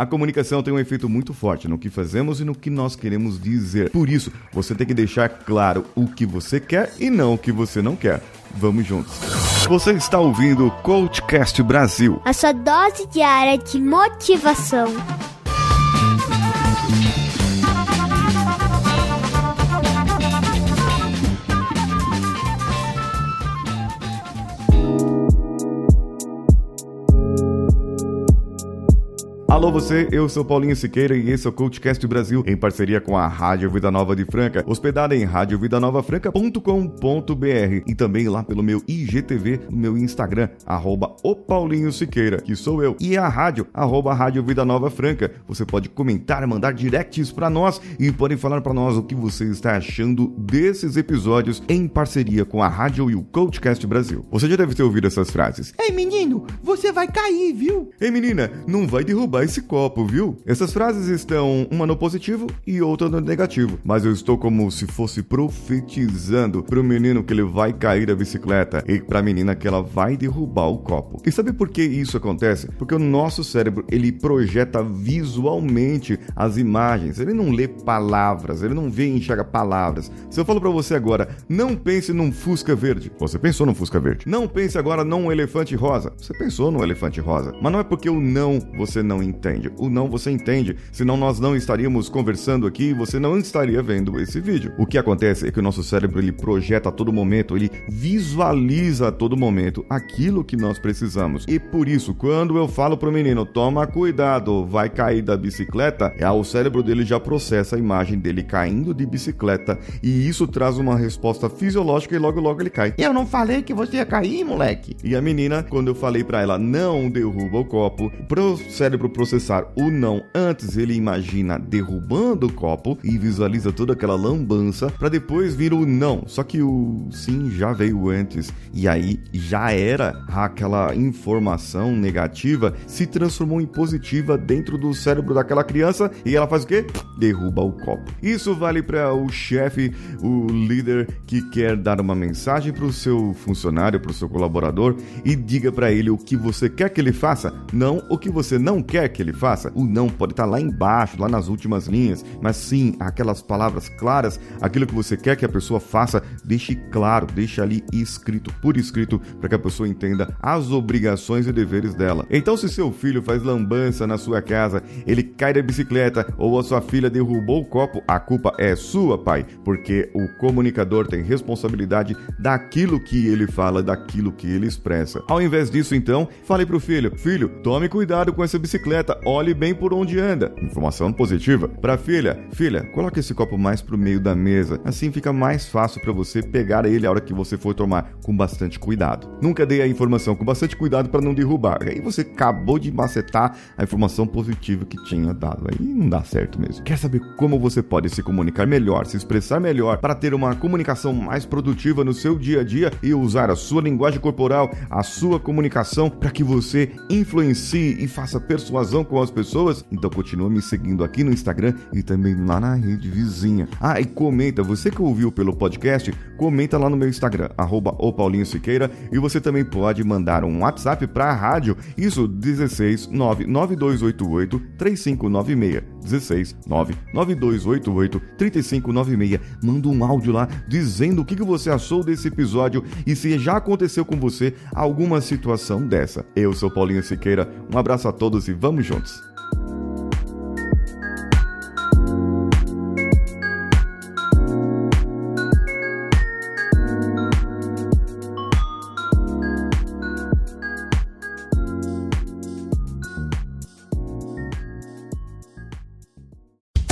A comunicação tem um efeito muito forte no que fazemos e no que nós queremos dizer. Por isso, você tem que deixar claro o que você quer e não o que você não quer. Vamos juntos. Você está ouvindo o Coachcast Brasil. A sua dose diária de motivação. Alô você, eu sou Paulinho Siqueira e esse é o CoachCast Brasil em parceria com a Rádio Vida Nova de Franca, hospedada em radiovidanovafranca.com.br e também lá pelo meu IGTV no meu Instagram, arroba o Paulinho Siqueira, que sou eu, e a rádio, arroba Rádio Vida Nova Franca. Você pode comentar, mandar directs para nós e podem falar para nós o que você está achando desses episódios em parceria com a rádio e o CoachCast Brasil. Você já deve ter ouvido essas frases. Ei menino, você vai cair, viu? Ei menina, não vai derrubar esse copo, viu? Essas frases estão uma no positivo e outra no negativo, mas eu estou como se fosse profetizando pro menino que ele vai cair da bicicleta e pra menina que ela vai derrubar o copo. E sabe por que isso acontece? Porque o nosso cérebro, ele projeta visualmente as imagens, ele não lê palavras, ele não vê e enxerga palavras. Se eu falo para você agora, não pense num Fusca verde, você pensou num Fusca verde. Não pense agora num elefante rosa, você pensou num elefante rosa. Mas não é porque o não você não entende. O não você entende, senão nós não estaríamos conversando aqui e você não estaria vendo esse vídeo. O que acontece é que o nosso cérebro ele projeta a todo momento, ele visualiza a todo momento aquilo que nós precisamos. E por isso, quando eu falo pro menino, toma cuidado, vai cair da bicicleta, é o cérebro dele já processa a imagem dele caindo de bicicleta e isso traz uma resposta fisiológica e logo logo ele cai. Eu não falei que você ia cair, moleque. E a menina, quando eu falei para ela não derruba o copo, pro cérebro processar o não antes, ele imagina derrubando o copo e visualiza toda aquela lambança para depois vir o não. Só que o sim já veio antes e aí já era aquela informação negativa se transformou em positiva dentro do cérebro daquela criança e ela faz o quê? Derruba o copo. Isso vale para o chefe, o líder que quer dar uma mensagem para o seu funcionário, para o seu colaborador e diga para ele o que você quer que ele faça, não o que você não quer que ele faça. O não pode estar lá embaixo, lá nas últimas linhas, mas sim aquelas palavras claras, aquilo que você quer que a pessoa faça, deixe claro, deixe ali escrito, por escrito, para que a pessoa entenda as obrigações e deveres dela. Então, se seu filho faz lambança na sua casa, ele cai da bicicleta ou a sua filha derrubou o copo, a culpa é sua, pai, porque o comunicador tem responsabilidade daquilo que ele fala, daquilo que ele expressa. Ao invés disso, então, fale pro filho: "Filho, tome cuidado com essa bicicleta, olhe bem por onde anda. Informação positiva. Para filha, filha, coloque esse copo mais pro meio da mesa. Assim fica mais fácil para você pegar ele a hora que você for tomar, com bastante cuidado. Nunca dê a informação com bastante cuidado para não derrubar. Aí você acabou de macetar a informação positiva que tinha dado. Aí não dá certo mesmo. Quer saber como você pode se comunicar melhor, se expressar melhor para ter uma comunicação mais produtiva no seu dia a dia e usar a sua linguagem corporal, a sua comunicação para que você influencie e faça persuasão com as pessoas? Então continua me seguindo aqui no Instagram e também lá na rede vizinha. Ah, e comenta, você que ouviu pelo podcast, comenta lá no meu Instagram, arroba o Paulinho Siqueira, e você também pode mandar um WhatsApp para a rádio, isso 16 99288 3596. 16 99288 3596. Manda um áudio lá dizendo o que você achou desse episódio e se já aconteceu com você alguma situação dessa. Eu sou Paulinho Siqueira, um abraço a todos e vamos juntos.